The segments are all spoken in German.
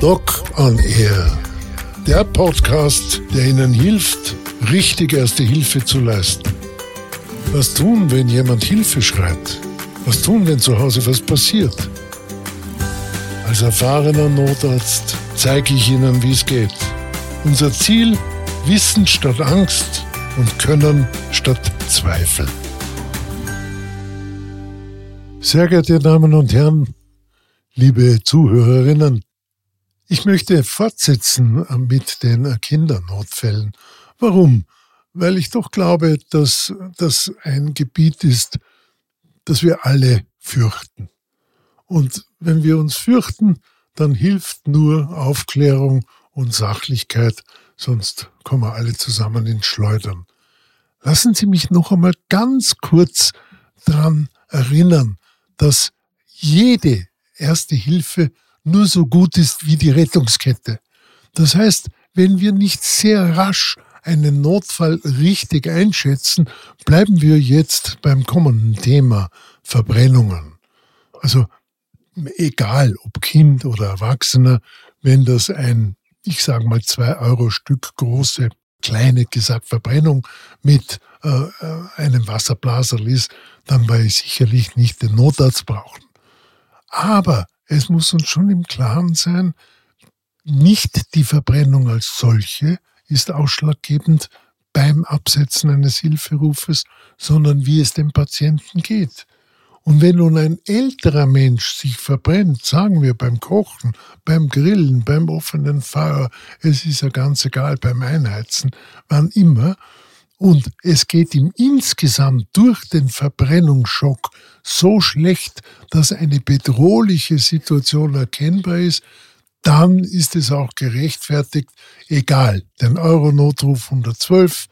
Doc on Air. Der Podcast, der Ihnen hilft, richtig erste Hilfe zu leisten. Was tun, wenn jemand Hilfe schreit? Was tun, wenn zu Hause was passiert? Als erfahrener Notarzt zeige ich Ihnen, wie es geht. Unser Ziel, Wissen statt Angst und Können statt Zweifel. Sehr geehrte Damen und Herren, liebe Zuhörerinnen, ich möchte fortsetzen mit den Kindernotfällen. Warum? Weil ich doch glaube, dass das ein Gebiet ist, das wir alle fürchten. Und wenn wir uns fürchten, dann hilft nur Aufklärung und Sachlichkeit, sonst kommen wir alle zusammen ins Schleudern. Lassen Sie mich noch einmal ganz kurz daran erinnern, dass jede erste Hilfe nur so gut ist wie die Rettungskette. Das heißt, wenn wir nicht sehr rasch einen Notfall richtig einschätzen, bleiben wir jetzt beim kommenden Thema Verbrennungen. Also egal ob Kind oder Erwachsener, wenn das ein, ich sage mal, zwei Euro Stück große, kleine gesagt Verbrennung mit äh einem Wasserblaser ist, dann werde ich sicherlich nicht den Notarzt brauchen. Aber es muss uns schon im Klaren sein, nicht die Verbrennung als solche ist ausschlaggebend beim Absetzen eines Hilferufes, sondern wie es dem Patienten geht. Und wenn nun ein älterer Mensch sich verbrennt, sagen wir beim Kochen, beim Grillen, beim offenen Feuer, es ist ja ganz egal, beim Einheizen, wann immer, und es geht ihm insgesamt durch den Verbrennungsschock so schlecht, dass eine bedrohliche Situation erkennbar ist, dann ist es auch gerechtfertigt, egal, den Euronotruf 112,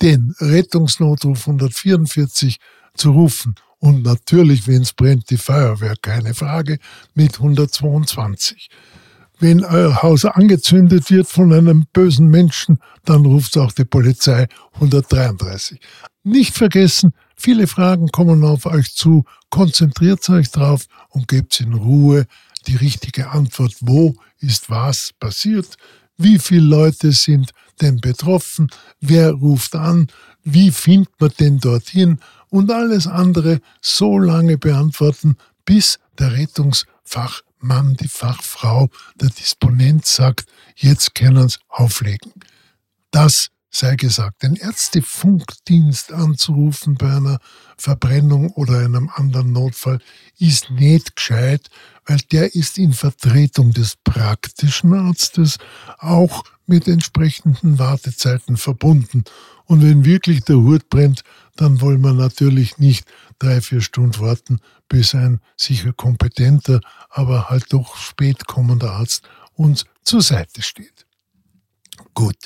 den Rettungsnotruf 144 zu rufen. Und natürlich, wenn es brennt, die Feuerwehr, keine Frage, mit 122 wenn euer Haus angezündet wird von einem bösen Menschen, dann ruft auch die Polizei 133. Nicht vergessen, viele Fragen kommen auf euch zu. Konzentriert euch drauf und gebt in Ruhe die richtige Antwort. Wo ist was passiert? Wie viele Leute sind denn betroffen? Wer ruft an? Wie findet man denn dorthin? Und alles andere so lange beantworten, bis der Rettungsfach Mann, die Fachfrau, der Disponent sagt, jetzt können sie auflegen. Das sei gesagt, den Ärztefunkdienst anzurufen bei einer Verbrennung oder einem anderen Notfall ist nicht gescheit, weil der ist in Vertretung des praktischen Arztes auch mit entsprechenden Wartezeiten verbunden. Und wenn wirklich der Hut brennt, dann wollen wir natürlich nicht drei, vier Stunden warten, bis ein sicher kompetenter, aber halt doch spät kommender Arzt uns zur Seite steht. Gut,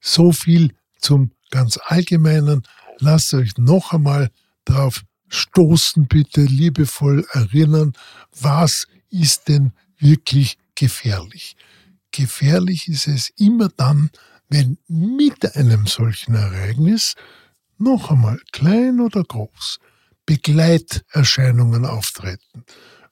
so viel zum ganz Allgemeinen. Lasst euch noch einmal darauf stoßen, bitte liebevoll erinnern, was ist denn wirklich gefährlich. Gefährlich ist es immer dann, wenn mit einem solchen Ereignis, noch einmal klein oder groß, Begleiterscheinungen auftreten.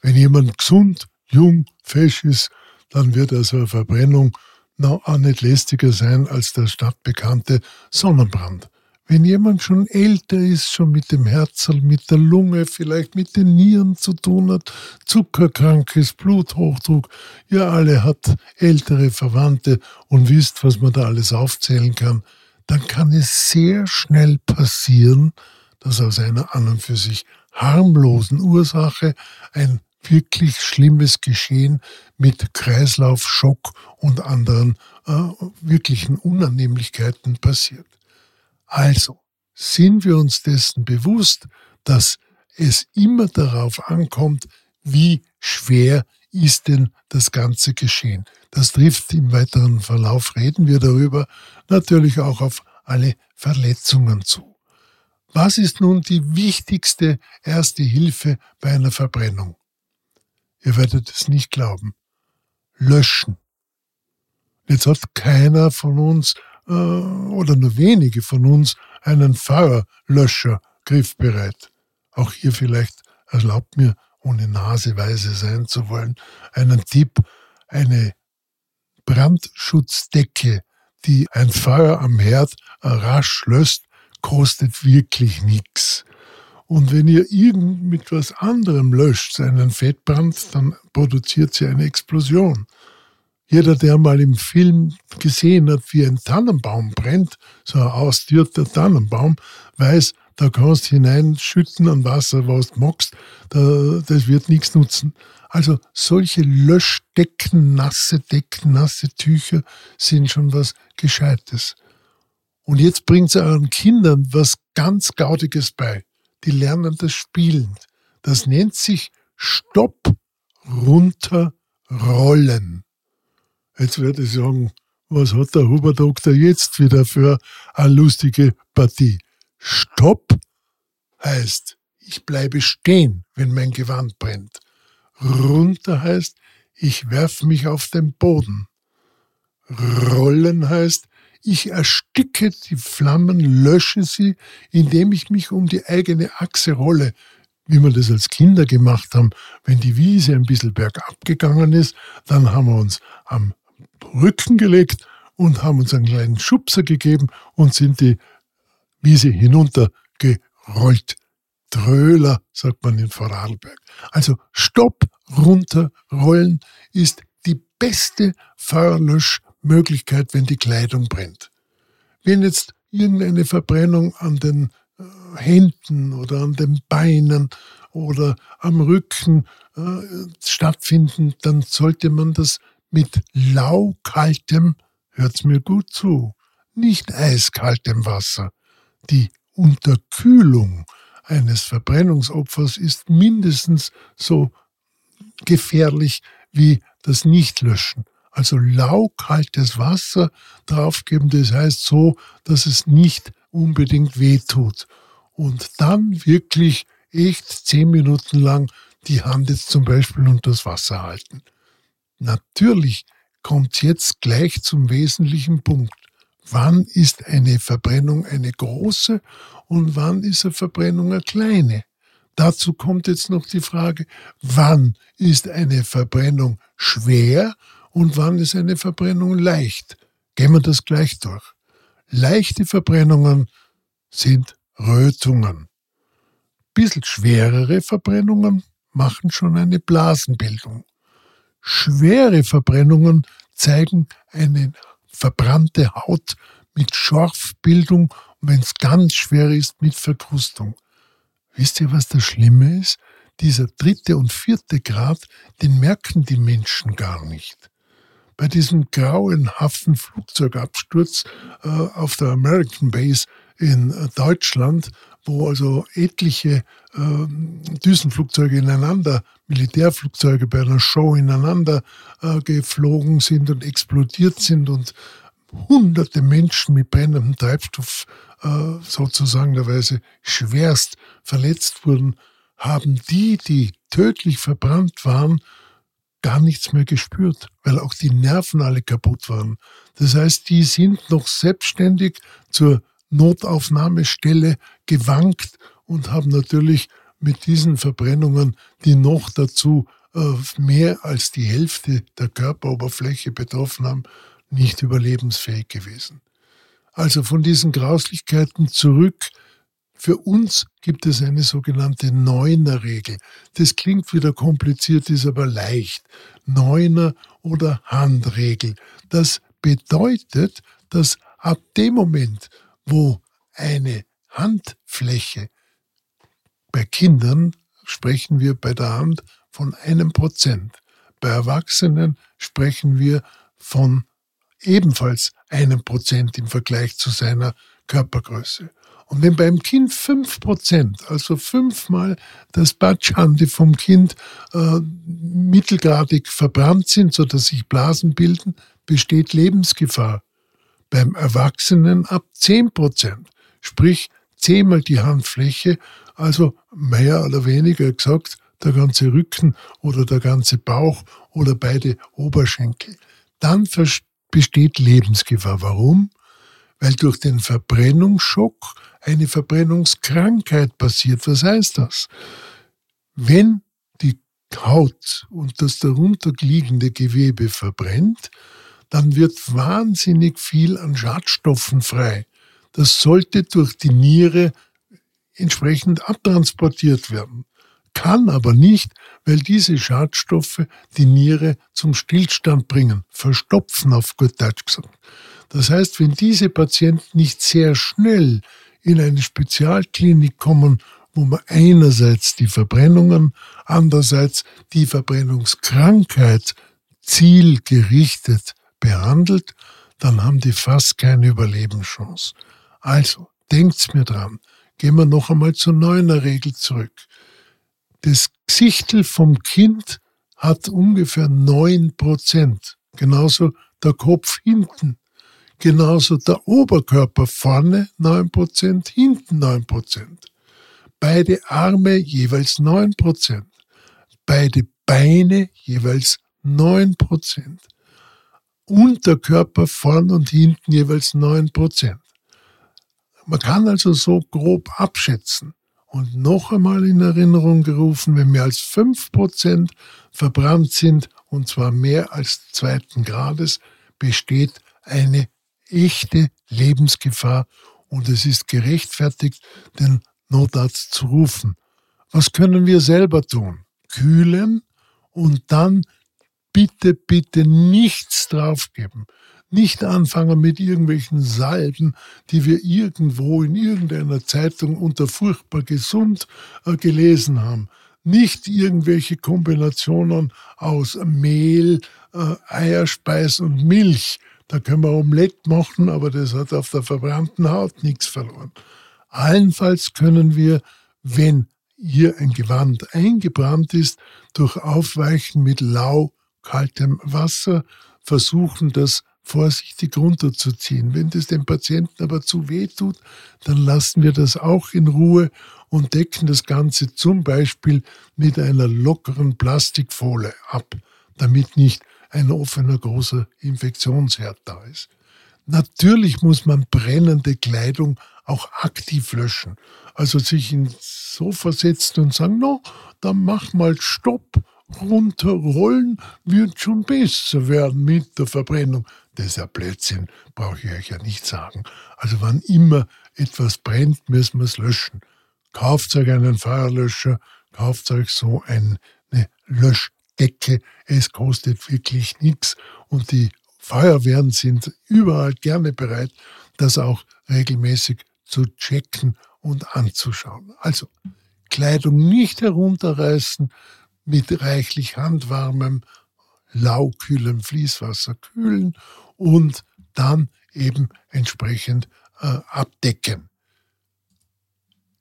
Wenn jemand gesund, jung, fesch ist, dann wird also eine Verbrennung noch auch nicht lästiger sein als der stadtbekannte Sonnenbrand. Wenn jemand schon älter ist, schon mit dem Herzl, mit der Lunge, vielleicht mit den Nieren zu tun hat, zuckerkrankes, Bluthochdruck, ja alle hat ältere Verwandte und wisst, was man da alles aufzählen kann, dann kann es sehr schnell passieren, dass aus einer an und für sich harmlosen Ursache ein wirklich schlimmes Geschehen mit Kreislaufschock und anderen äh, wirklichen Unannehmlichkeiten passiert. Also sind wir uns dessen bewusst, dass es immer darauf ankommt, wie schwer ist denn das ganze Geschehen. Das trifft im weiteren Verlauf, reden wir darüber, natürlich auch auf alle Verletzungen zu. Was ist nun die wichtigste erste Hilfe bei einer Verbrennung? Ihr werdet es nicht glauben. Löschen. Jetzt hat keiner von uns äh, oder nur wenige von uns einen Feuerlöscher griffbereit. Auch hier vielleicht erlaubt mir, ohne naseweise sein zu wollen, einen Tipp. eine Brandschutzdecke, die ein Feuer am Herd rasch löst, kostet wirklich nichts. Und wenn ihr irgend mit was anderem löscht, einen Fettbrand, dann produziert sie eine Explosion. Jeder, der mal im Film gesehen hat, wie ein Tannenbaum brennt, so ein ausdürrter Tannenbaum, weiß, da kannst du hineinschütten an Wasser, was du magst, da, das wird nichts nutzen. Also solche Löschdecken, nasse Decken, nasse Tücher sind schon was Gescheites. Und jetzt bringt sie euren Kindern was ganz Gaudiges bei. Die lernen das Spielen. Das nennt sich Stopp, runter, rollen. Jetzt werde ich sagen, was hat der Huberdoktor jetzt wieder für eine lustige Partie? Stopp heißt, ich bleibe stehen, wenn mein Gewand brennt. Runter heißt, ich werf mich auf den Boden. Rollen heißt, ich ersticke die Flammen, lösche sie, indem ich mich um die eigene Achse rolle, wie wir das als Kinder gemacht haben. Wenn die Wiese ein bisschen bergab gegangen ist, dann haben wir uns am Rücken gelegt und haben uns einen kleinen Schubser gegeben und sind die Wiese hinuntergerollt. Tröler, sagt man in Vorarlberg. Also Stopp, runter, rollen ist die beste Feuerlöschmöglichkeit, wenn die Kleidung brennt. Wenn jetzt irgendeine Verbrennung an den äh, Händen oder an den Beinen oder am Rücken äh, stattfinden, dann sollte man das mit laukaltem, hört's mir gut zu, nicht eiskaltem Wasser. Die Unterkühlung eines Verbrennungsopfers ist mindestens so gefährlich wie das Nichtlöschen. Also laukaltes Wasser draufgeben, das heißt so, dass es nicht unbedingt wehtut. Und dann wirklich echt zehn Minuten lang die Hand jetzt zum Beispiel unter das Wasser halten. Natürlich kommt jetzt gleich zum wesentlichen Punkt. Wann ist eine Verbrennung eine große und wann ist eine Verbrennung eine kleine? Dazu kommt jetzt noch die Frage, wann ist eine Verbrennung schwer und wann ist eine Verbrennung leicht? Gehen wir das gleich durch. Leichte Verbrennungen sind Rötungen. Bisschen schwerere Verbrennungen machen schon eine Blasenbildung. Schwere Verbrennungen zeigen eine verbrannte Haut mit Schorfbildung und wenn es ganz schwer ist, mit Verkrustung. Wisst ihr, was das Schlimme ist? Dieser dritte und vierte Grad, den merken die Menschen gar nicht. Bei diesem grauenhaften Flugzeugabsturz äh, auf der American Base in äh, Deutschland wo also etliche äh, Düsenflugzeuge ineinander, Militärflugzeuge bei einer Show ineinander äh, geflogen sind und explodiert sind und hunderte Menschen mit brennendem Treibstoff äh, sozusagen derweise schwerst verletzt wurden, haben die, die tödlich verbrannt waren, gar nichts mehr gespürt, weil auch die Nerven alle kaputt waren. Das heißt, die sind noch selbstständig zur Notaufnahmestelle gewankt und haben natürlich mit diesen Verbrennungen, die noch dazu äh, mehr als die Hälfte der Körperoberfläche betroffen haben, nicht überlebensfähig gewesen. Also von diesen Grauslichkeiten zurück. Für uns gibt es eine sogenannte Neuner-Regel. Das klingt wieder kompliziert, ist aber leicht. Neuner oder Handregel. Das bedeutet, dass ab dem Moment, wo eine Handfläche bei Kindern sprechen wir bei der Hand von einem Prozent. Bei Erwachsenen sprechen wir von ebenfalls einem Prozent im Vergleich zu seiner Körpergröße. Und wenn beim Kind fünf Prozent, also fünfmal das Batschhandi vom Kind äh, mittelgradig verbrannt sind, sodass sich Blasen bilden, besteht Lebensgefahr beim Erwachsenen ab 10 Prozent, sprich zehnmal die Handfläche, also mehr oder weniger gesagt der ganze Rücken oder der ganze Bauch oder beide Oberschenkel. Dann besteht Lebensgefahr. Warum? Weil durch den Verbrennungsschock eine Verbrennungskrankheit passiert. Was heißt das? Wenn die Haut und das darunter liegende Gewebe verbrennt, dann wird wahnsinnig viel an Schadstoffen frei. Das sollte durch die Niere entsprechend abtransportiert werden. Kann aber nicht, weil diese Schadstoffe die Niere zum Stillstand bringen, verstopfen auf gut Deutsch gesagt. Das heißt, wenn diese Patienten nicht sehr schnell in eine Spezialklinik kommen, wo man einerseits die Verbrennungen, andererseits die Verbrennungskrankheit zielgerichtet behandelt, dann haben die fast keine Überlebenschance. Also, denkt's mir dran. Gehen wir noch einmal zur neuner Regel zurück. Das Gesichtel vom Kind hat ungefähr neun Prozent. Genauso der Kopf hinten. Genauso der Oberkörper vorne neun Prozent, hinten neun Prozent. Beide Arme jeweils neun Prozent. Beide Beine jeweils neun Prozent. Unterkörper vorn und hinten jeweils neun Prozent. Man kann also so grob abschätzen und noch einmal in Erinnerung gerufen, wenn mehr als 5% verbrannt sind, und zwar mehr als zweiten Grades, besteht eine echte Lebensgefahr und es ist gerechtfertigt, den Notarzt zu rufen. Was können wir selber tun? Kühlen und dann bitte, bitte nichts draufgeben. Nicht anfangen mit irgendwelchen Salben, die wir irgendwo in irgendeiner Zeitung unter furchtbar gesund äh, gelesen haben. Nicht irgendwelche Kombinationen aus Mehl, äh, Eierspeis und Milch. Da können wir Omelette machen, aber das hat auf der verbrannten Haut nichts verloren. Allenfalls können wir, wenn hier ein Gewand eingebrannt ist, durch Aufweichen mit lau kaltem Wasser versuchen, das vorsichtig runterzuziehen. Wenn das dem Patienten aber zu weh tut, dann lassen wir das auch in Ruhe und decken das Ganze zum Beispiel mit einer lockeren Plastikfolie ab, damit nicht ein offener großer Infektionsherd da ist. Natürlich muss man brennende Kleidung auch aktiv löschen. Also sich in so versetzen und sagen, no, dann mach mal Stopp, runterrollen, wird schon besser werden mit der Verbrennung. Das ist ja Blödsinn, brauche ich euch ja nicht sagen. Also wann immer etwas brennt, müssen wir es löschen. Kauft euch einen Feuerlöscher, kauft euch so eine Löschdecke. Es kostet wirklich nichts und die Feuerwehren sind überall gerne bereit, das auch regelmäßig zu checken und anzuschauen. Also Kleidung nicht herunterreißen, mit reichlich handwarmem, laukühlem Fließwasser kühlen und dann eben entsprechend äh, abdecken.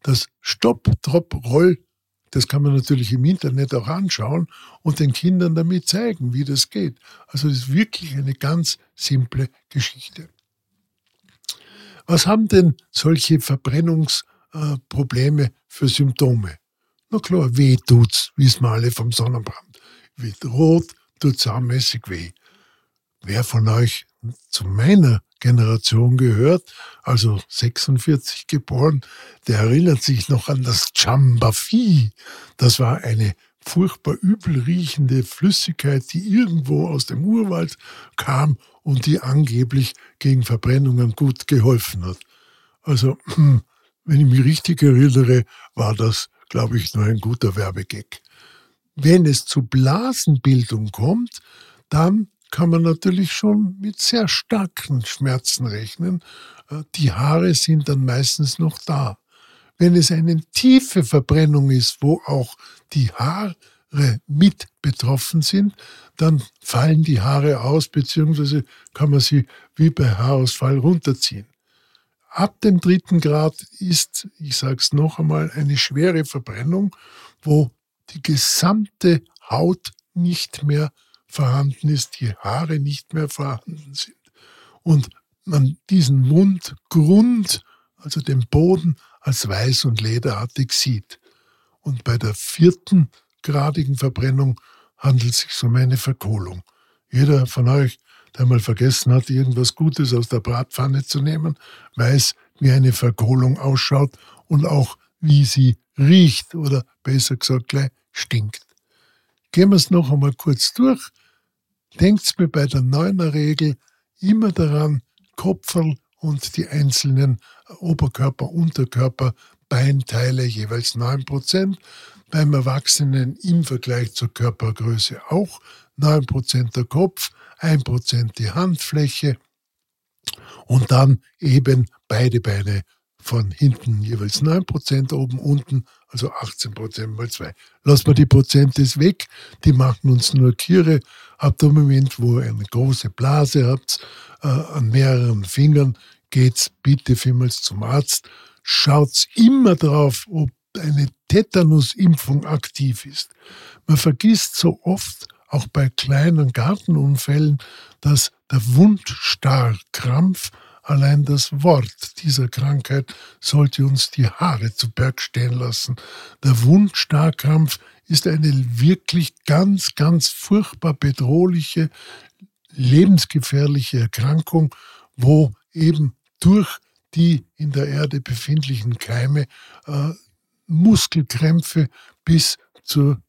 Das Stopp, Drop, Roll, das kann man natürlich im Internet auch anschauen und den Kindern damit zeigen, wie das geht. Also es ist wirklich eine ganz simple Geschichte. Was haben denn solche Verbrennungsprobleme äh, für Symptome? Na klar, weh tut's, wissen wir alle vom Sonnenbrand. Wird rot, tut saumäßig weh. Wer von euch zu meiner Generation gehört, also 46 geboren, der erinnert sich noch an das Chambafi. Das war eine furchtbar übel riechende Flüssigkeit, die irgendwo aus dem Urwald kam und die angeblich gegen Verbrennungen gut geholfen hat. Also, wenn ich mich richtig erinnere, war das, glaube ich, nur ein guter Werbegag. Wenn es zu Blasenbildung kommt, dann kann man natürlich schon mit sehr starken Schmerzen rechnen. Äh, die Haare sind dann meistens noch da. Wenn es eine tiefe Verbrennung ist, wo auch die Haare mit betroffen sind, dann fallen die Haare aus, beziehungsweise kann man sie wie bei Haarausfall runterziehen. Ab dem dritten Grad ist, ich sage es noch einmal, eine schwere Verbrennung, wo die gesamte Haut nicht mehr vorhanden ist, die Haare nicht mehr vorhanden sind. Und man diesen Mundgrund, also den Boden, als weiß und lederartig sieht. Und bei der vierten gradigen Verbrennung handelt es sich um eine Verkohlung. Jeder von euch, der mal vergessen hat, irgendwas Gutes aus der Bratpfanne zu nehmen, weiß, wie eine Verkohlung ausschaut und auch wie sie riecht oder besser gesagt gleich stinkt. Gehen wir es noch einmal kurz durch. Denkt mir bei der neuner Regel immer daran, Kopferl und die einzelnen Oberkörper, Unterkörper, Beinteile jeweils 9%, beim Erwachsenen im Vergleich zur Körpergröße auch 9% der Kopf, 1% die Handfläche und dann eben beide Beine von hinten jeweils 9%, oben, unten, also 18% mal 2. Lassen wir die Prozente weg, die machen uns nur Kiere. Ab dem Moment, wo ihr eine große Blase habt, äh, an mehreren Fingern, geht's bitte vielmals zum Arzt. Schaut's immer drauf, ob eine Tetanusimpfung aktiv ist. Man vergisst so oft, auch bei kleinen Gartenunfällen, dass der Wundstarrkrampf Allein das Wort dieser Krankheit sollte uns die Haare zu Berg stehen lassen. Der Wundstarkrampf ist eine wirklich ganz, ganz furchtbar bedrohliche, lebensgefährliche Erkrankung, wo eben durch die in der Erde befindlichen Keime äh, Muskelkrämpfe bis zur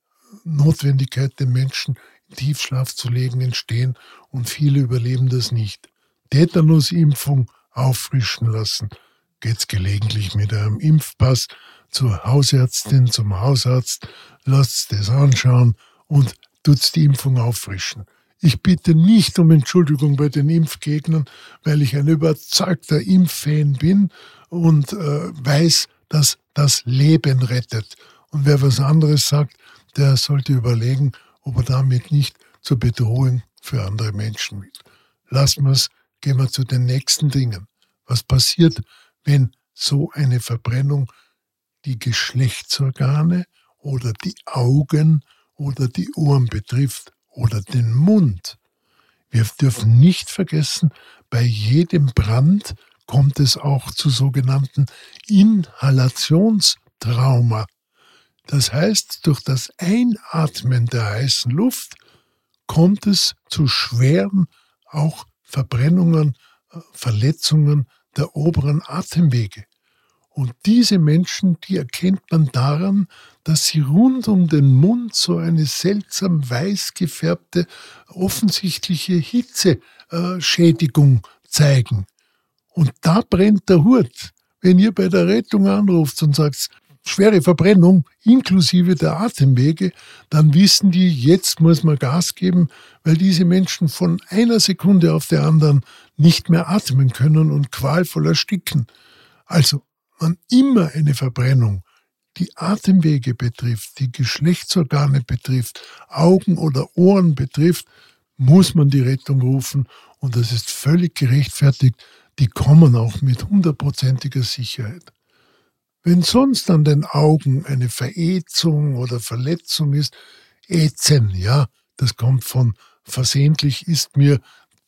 Notwendigkeit, den Menschen in Tiefschlaf zu legen, entstehen und viele überleben das nicht. Tetanusimpfung auffrischen lassen. Geht's gelegentlich mit einem Impfpass zur Hausärztin, zum Hausarzt, lasst es anschauen und tut's die Impfung auffrischen. Ich bitte nicht um Entschuldigung bei den Impfgegnern, weil ich ein überzeugter Impffan bin und äh, weiß, dass das Leben rettet. Und wer was anderes sagt, der sollte überlegen, ob er damit nicht zur Bedrohung für andere Menschen wird. Lassen wir es gehen wir zu den nächsten Dingen. Was passiert, wenn so eine Verbrennung die Geschlechtsorgane oder die Augen oder die Ohren betrifft oder den Mund? Wir dürfen nicht vergessen, bei jedem Brand kommt es auch zu sogenannten Inhalationstrauma. Das heißt, durch das Einatmen der heißen Luft kommt es zu schweren, auch Verbrennungen, äh, Verletzungen der oberen Atemwege. Und diese Menschen, die erkennt man daran, dass sie rund um den Mund so eine seltsam weiß gefärbte, offensichtliche Hitzeschädigung äh, zeigen. Und da brennt der Hut. Wenn ihr bei der Rettung anruft und sagt, schwere Verbrennung inklusive der Atemwege, dann wissen die, jetzt muss man Gas geben, weil diese Menschen von einer Sekunde auf der anderen nicht mehr atmen können und qualvoll ersticken. Also, wann immer eine Verbrennung die Atemwege betrifft, die Geschlechtsorgane betrifft, Augen oder Ohren betrifft, muss man die Rettung rufen und das ist völlig gerechtfertigt. Die kommen auch mit hundertprozentiger Sicherheit. Wenn sonst an den Augen eine Verätzung oder Verletzung ist, Ätzen, ja, das kommt von versehentlich ist mir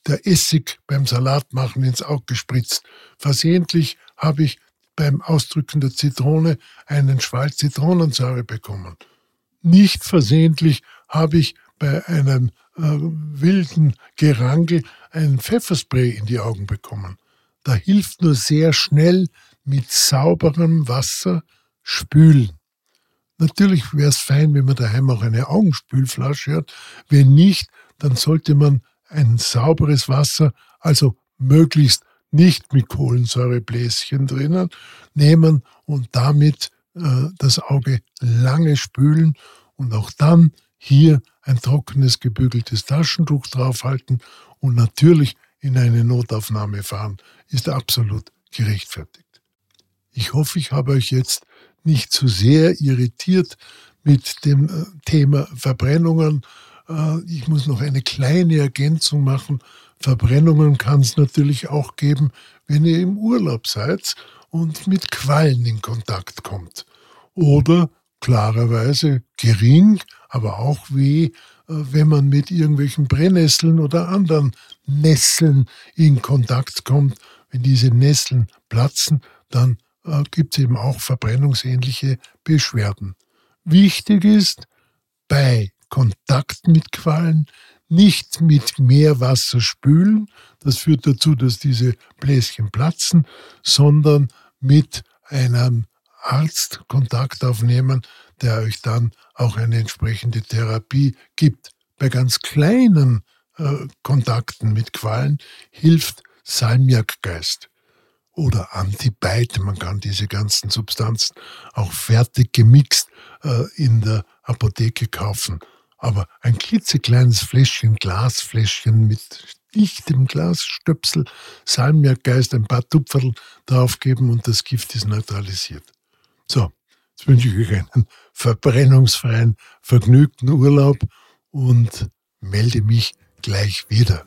der Essig beim Salatmachen ins Auge gespritzt. Versehentlich habe ich beim Ausdrücken der Zitrone einen Schwall Zitronensäure bekommen. Nicht versehentlich habe ich bei einem äh, wilden Gerangel einen Pfefferspray in die Augen bekommen. Da hilft nur sehr schnell mit sauberem Wasser spülen. Natürlich wäre es fein, wenn man daheim auch eine Augenspülflasche hat. Wenn nicht, dann sollte man ein sauberes Wasser, also möglichst nicht mit Kohlensäurebläschen drinnen, nehmen und damit äh, das Auge lange spülen und auch dann hier ein trockenes, gebügeltes Taschentuch draufhalten und natürlich in eine Notaufnahme fahren, ist absolut gerechtfertigt. Ich hoffe, ich habe euch jetzt nicht zu sehr irritiert mit dem äh, Thema Verbrennungen. Äh, ich muss noch eine kleine Ergänzung machen. Verbrennungen kann es natürlich auch geben, wenn ihr im Urlaub seid und mit Quallen in Kontakt kommt. Oder klarerweise gering, aber auch weh, äh, wenn man mit irgendwelchen Brennnesseln oder anderen Nesseln in Kontakt kommt. Wenn diese Nesseln platzen, dann äh, gibt es eben auch verbrennungsähnliche Beschwerden. Wichtig ist, bei Kontakt mit Quallen nicht mit Meerwasser spülen, das führt dazu, dass diese Bläschen platzen, sondern mit einem Arzt Kontakt aufnehmen, der euch dann auch eine entsprechende Therapie gibt. Bei ganz kleinen äh, Kontakten mit Qualen hilft Salmiakgeist oder Antibite. Man kann diese ganzen Substanzen auch fertig gemixt äh, in der Apotheke kaufen. Aber ein klitzekleines Fläschchen, Glasfläschchen mit dichtem Glasstöpsel, Salmiakgeist, ein paar Tupferl draufgeben und das Gift ist neutralisiert. So, jetzt wünsche ich euch einen verbrennungsfreien, vergnügten Urlaub und melde mich gleich wieder.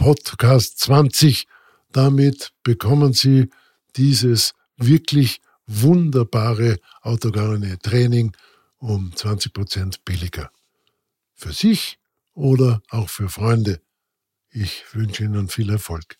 Podcast 20. Damit bekommen Sie dieses wirklich wunderbare autogene Training um 20 Prozent billiger. Für sich oder auch für Freunde. Ich wünsche Ihnen viel Erfolg.